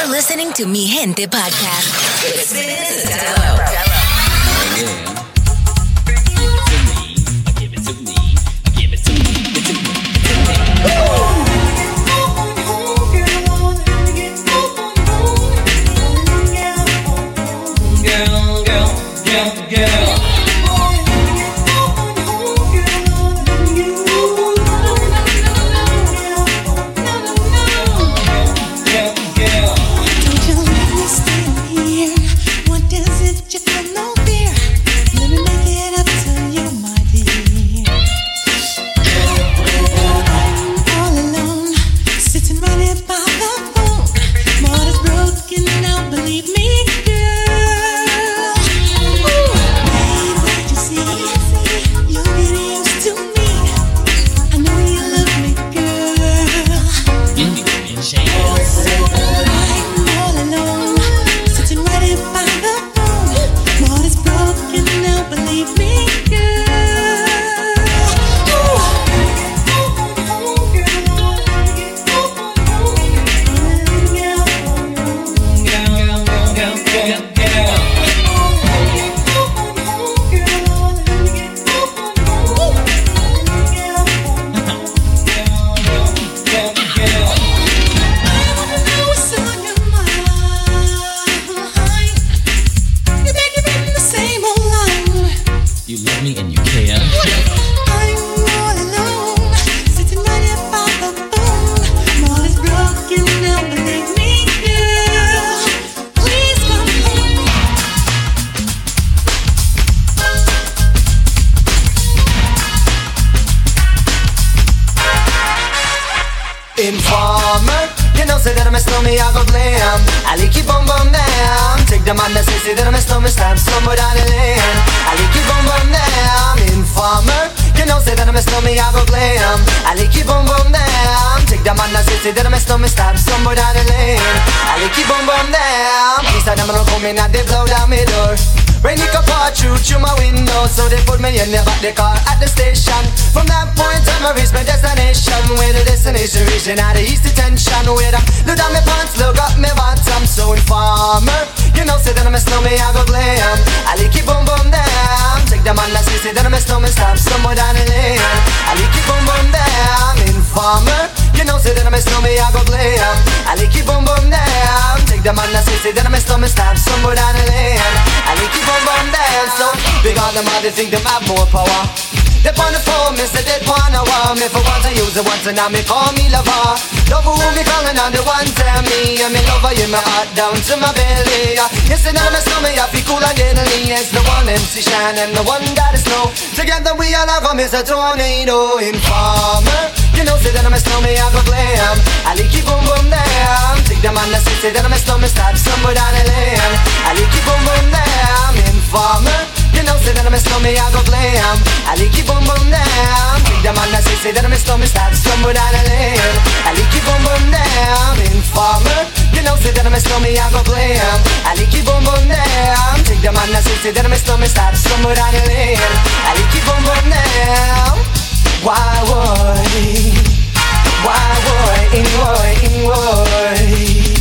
You're listening to Mi Gente podcast I'm a snowman, stop somewhere down the lane I like it boom boom down Informer, you know say that I'm a snowman, I go glam I like it boom boom down Take the man that say say that I'm a snowman, stop somewhere down the lane I like it boom boom down So big on them all, they think them have more power they on the phone, me say they wanna want me For once I use it once and now me call me lover. Love who me calling on the one tell me. And me lover in my heart down to my belly. Yes, and I'm a snowman, I feel cool and deadly It's the one MC Shan and the one that is snow. Together we all have come is a tornado Informer. You know, say that I'm a snowman, I go glam. I like it boom boom down Take the man that say, say that I'm a snowman Start somewhere down the lane. I like it boom boom down Informer you know, that I'm a snowman, I go glam. I like it boom boom down Take the man that say, say that I'm a snowman Start somewhere down the lane. I like it boom boom down Informer You know, say that I'm a snowman, I go glam. I like it boom boom down Take the man that say, say that I'm a snowman Start somewhere down the lane. I like it boom boom down Why would Why would In would, in would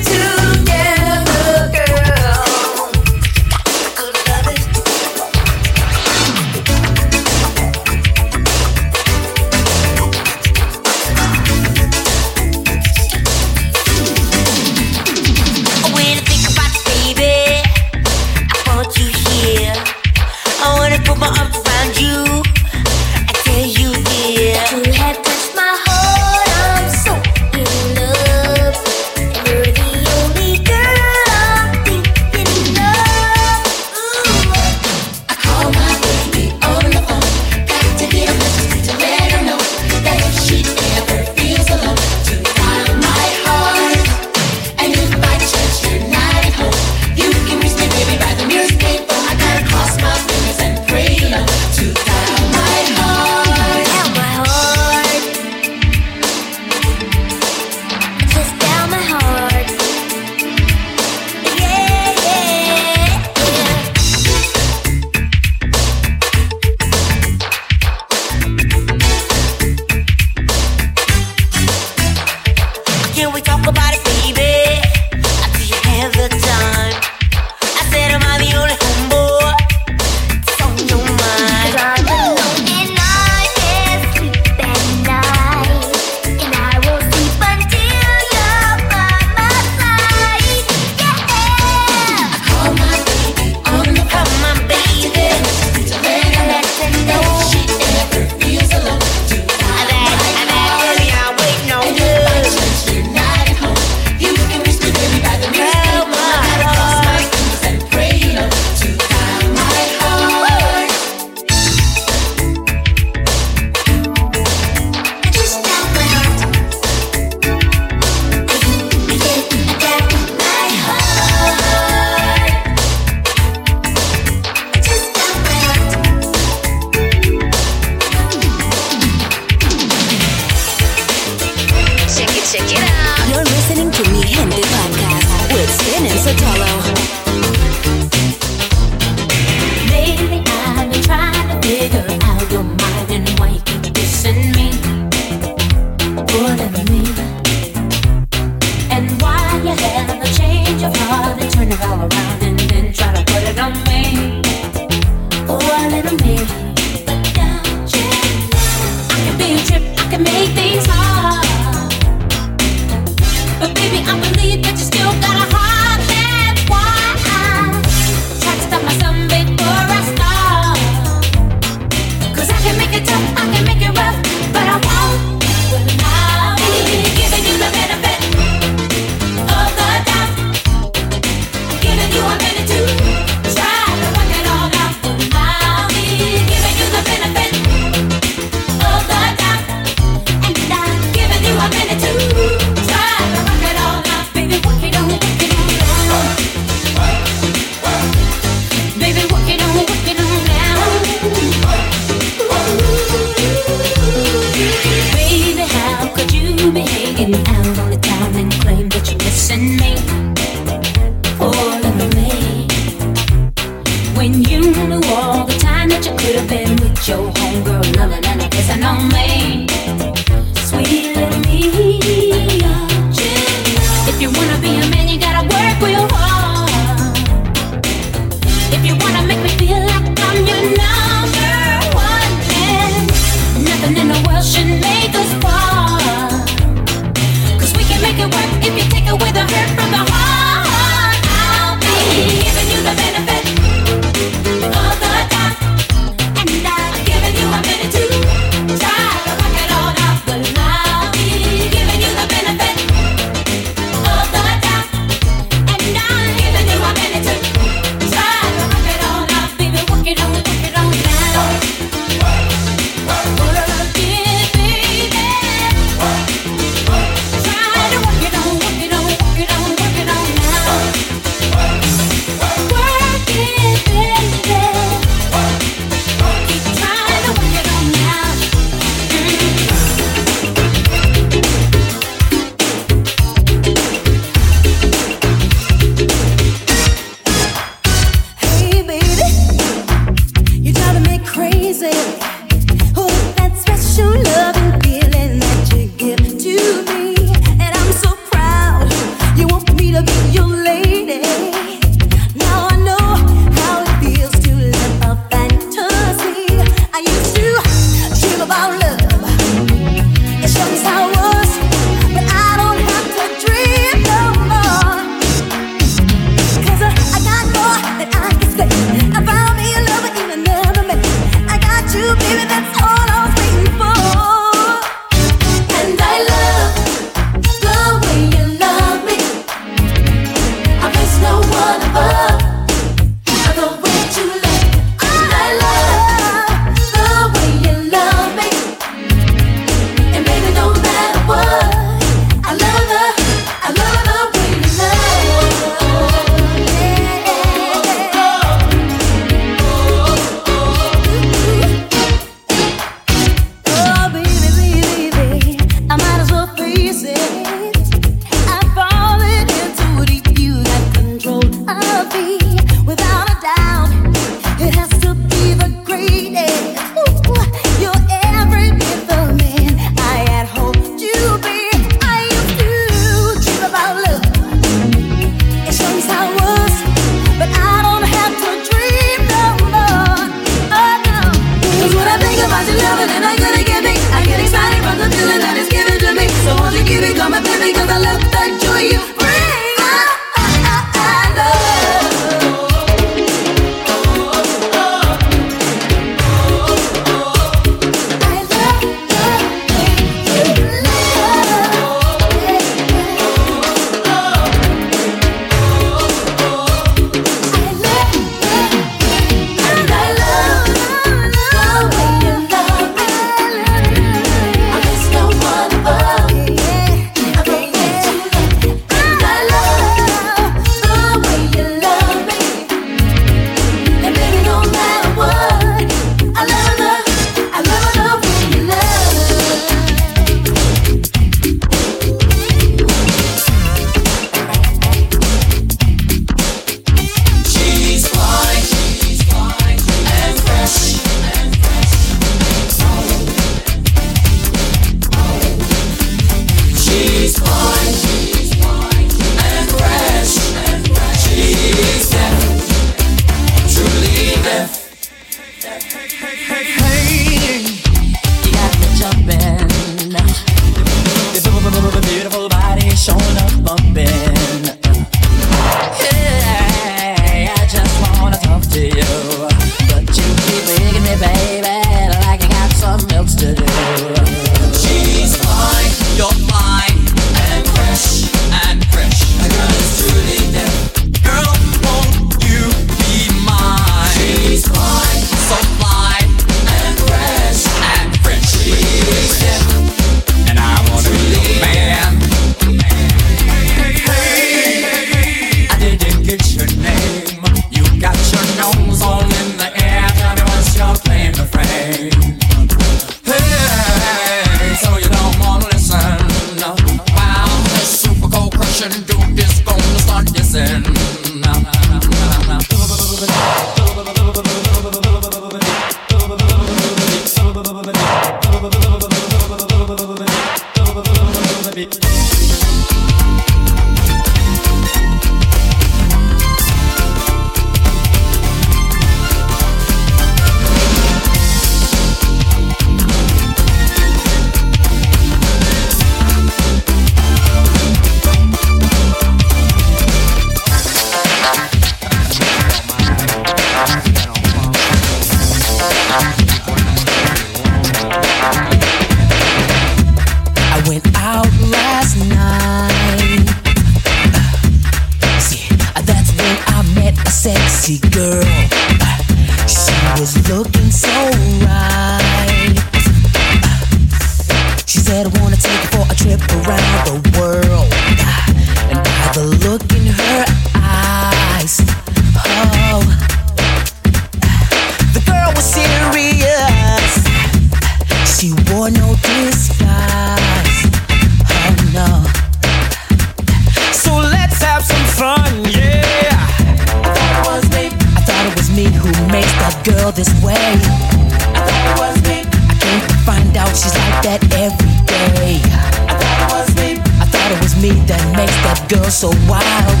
girl this way. I thought it was me. I came to find out she's like that every day. I thought it was me. I thought it was me that makes that girl so wild.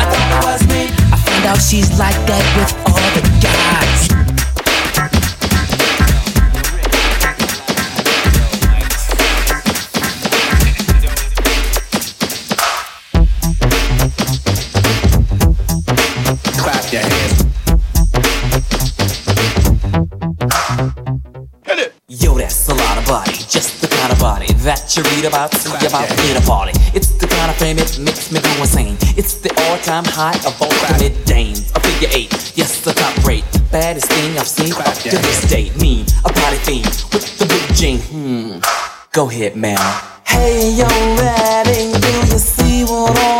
I thought it was me. I found out she's like that with all the guys. That you read about, see about in a party. It's the kind of frame it makes me go insane. It's the all-time high of all the mid-dames. A figure eight, yes, the top rate, baddest thing I've seen up to this date. Mean, a party fiend with the big gene. Hmm, go ahead, man. Hey, yo, Redding, do you see what I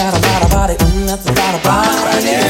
got a lot of body. Mm, that's a lot of body. Mm,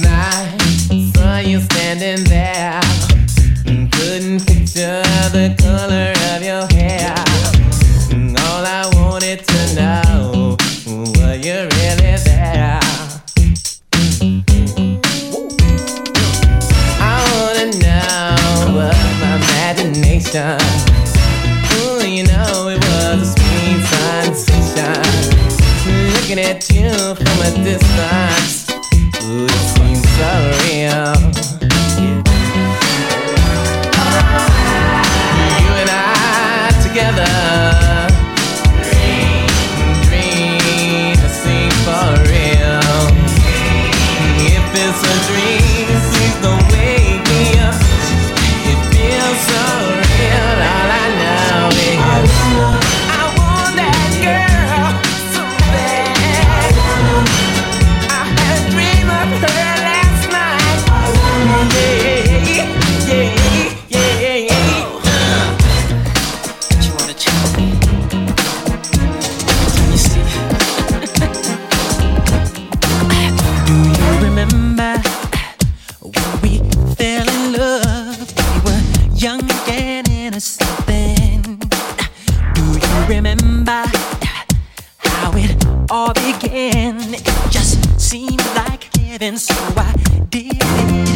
night. Saw you standing there. young again innocent something. Do you remember how it all began? It just seemed like heaven, so I did it.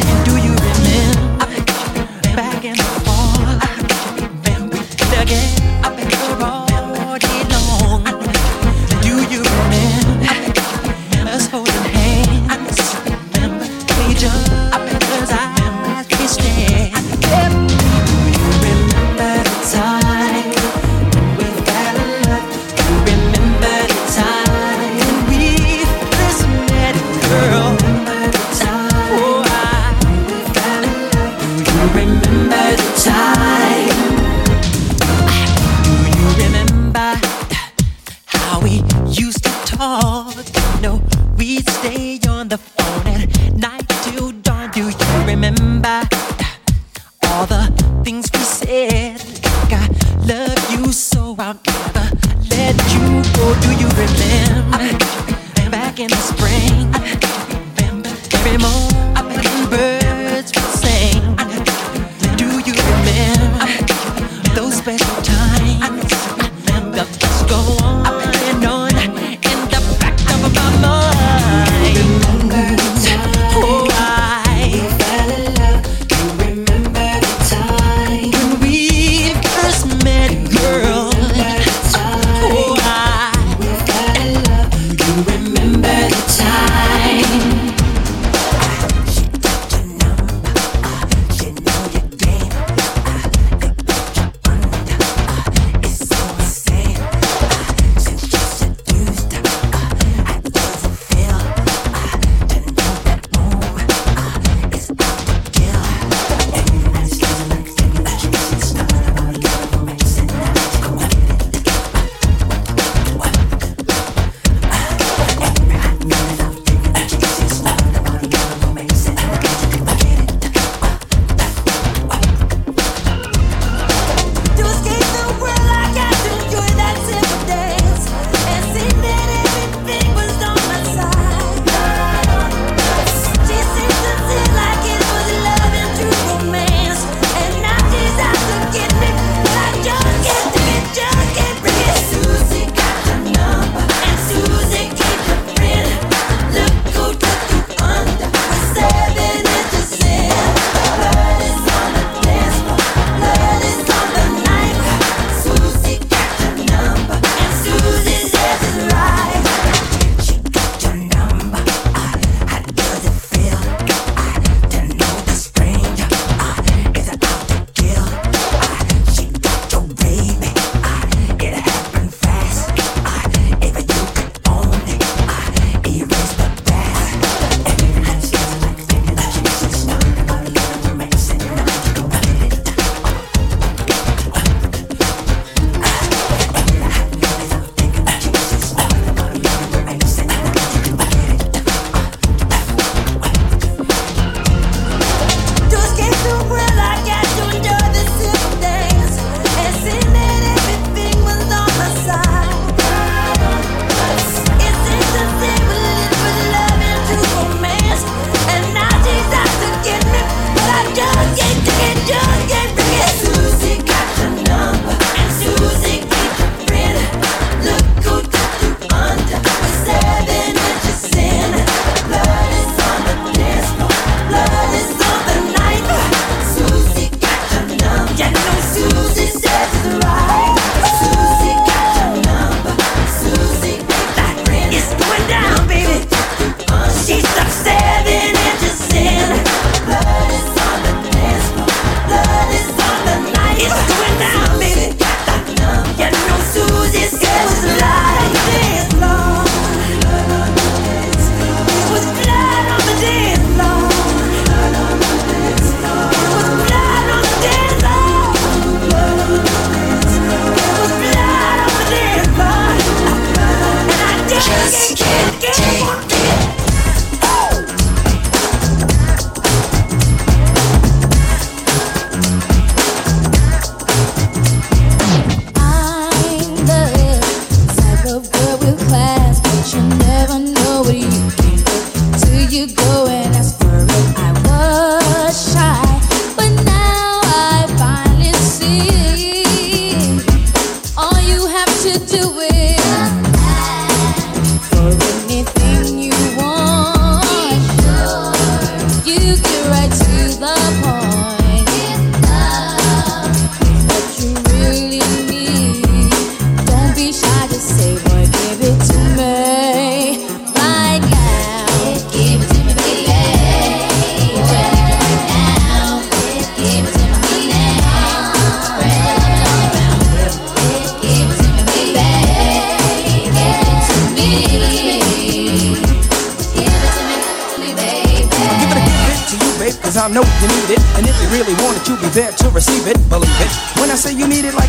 right to the point.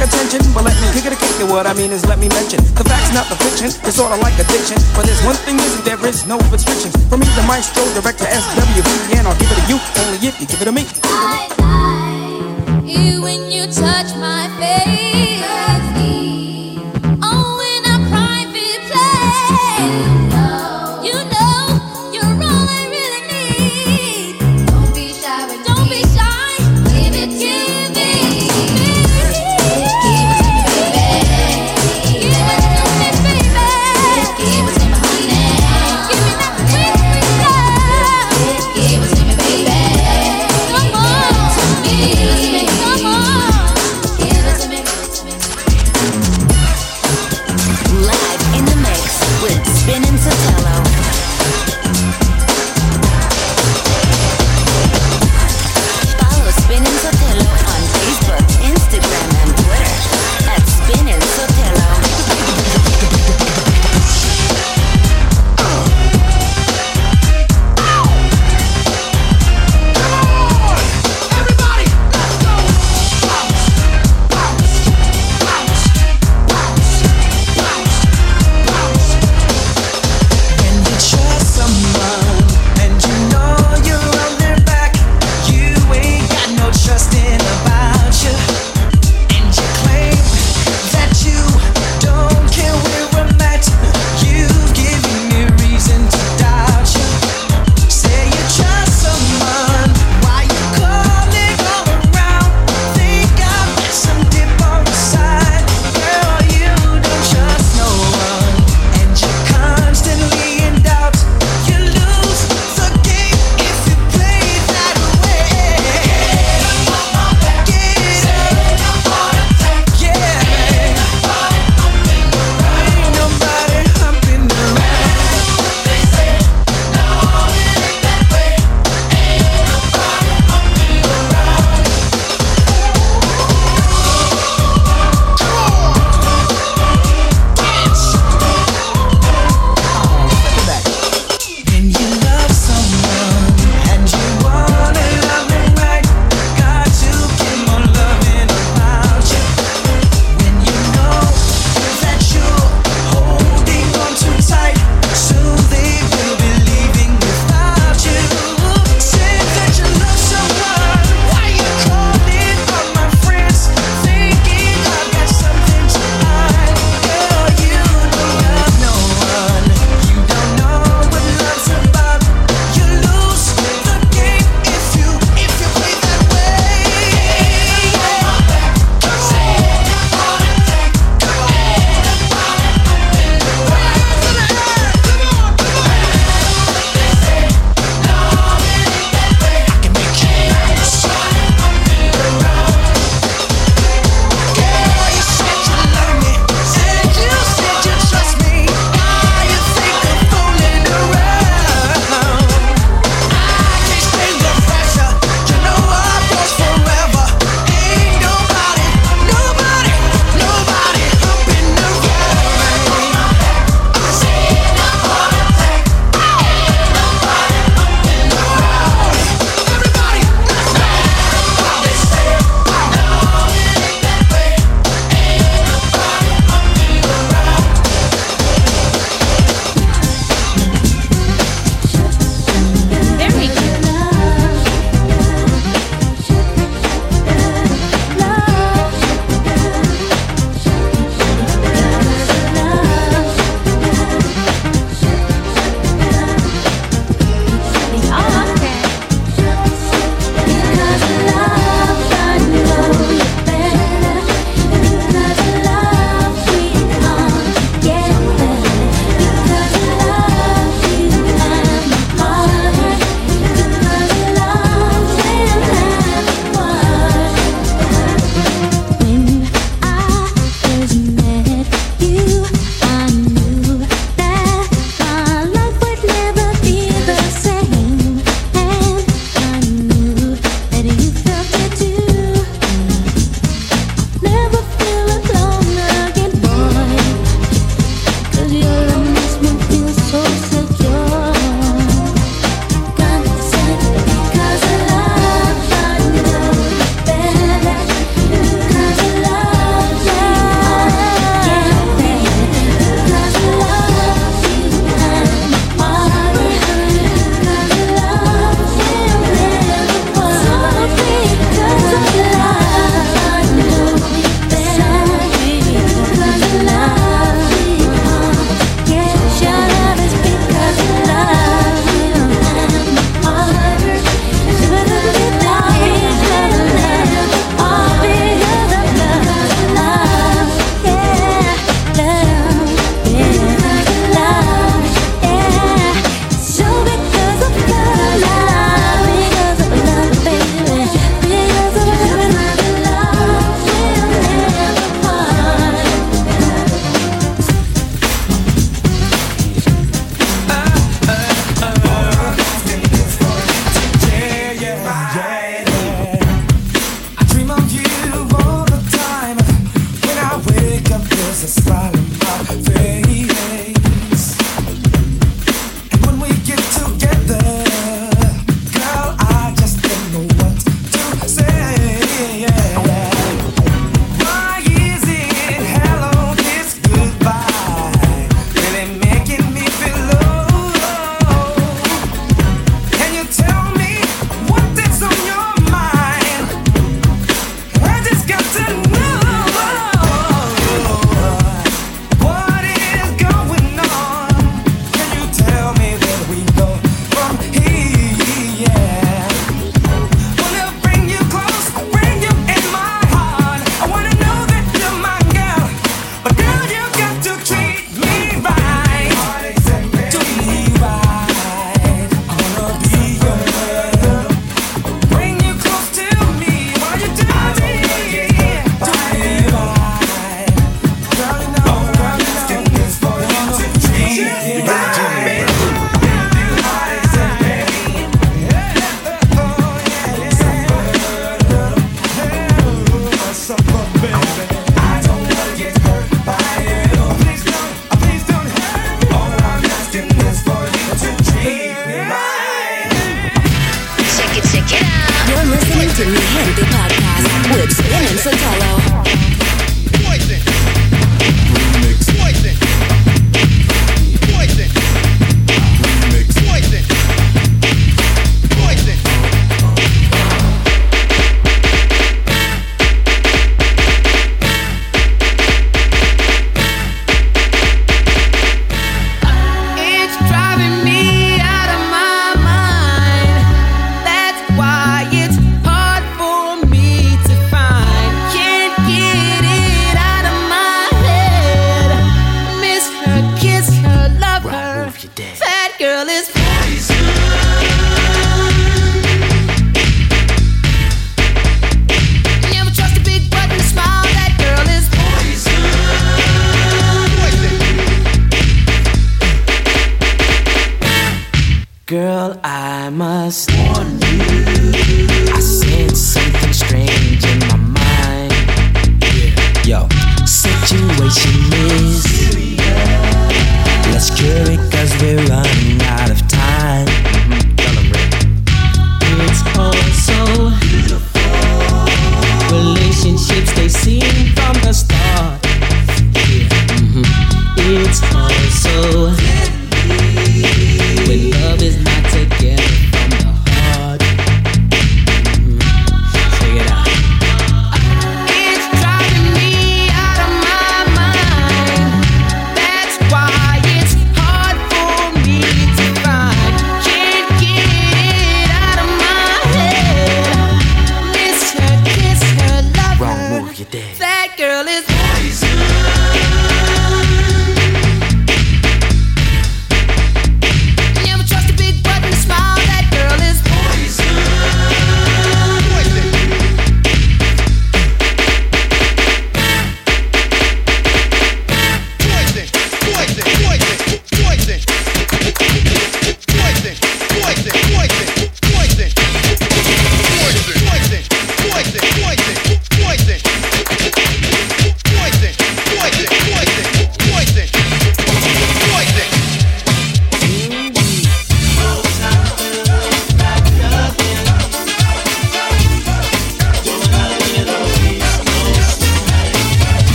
Attention, but let me kick it a kick it. What I mean is let me mention the facts, not the fiction. It's sorta like addiction. But there's one thing is there is no restrictions. For me, the maestro, director, SWV, and I'll give it to you only if you give it to me.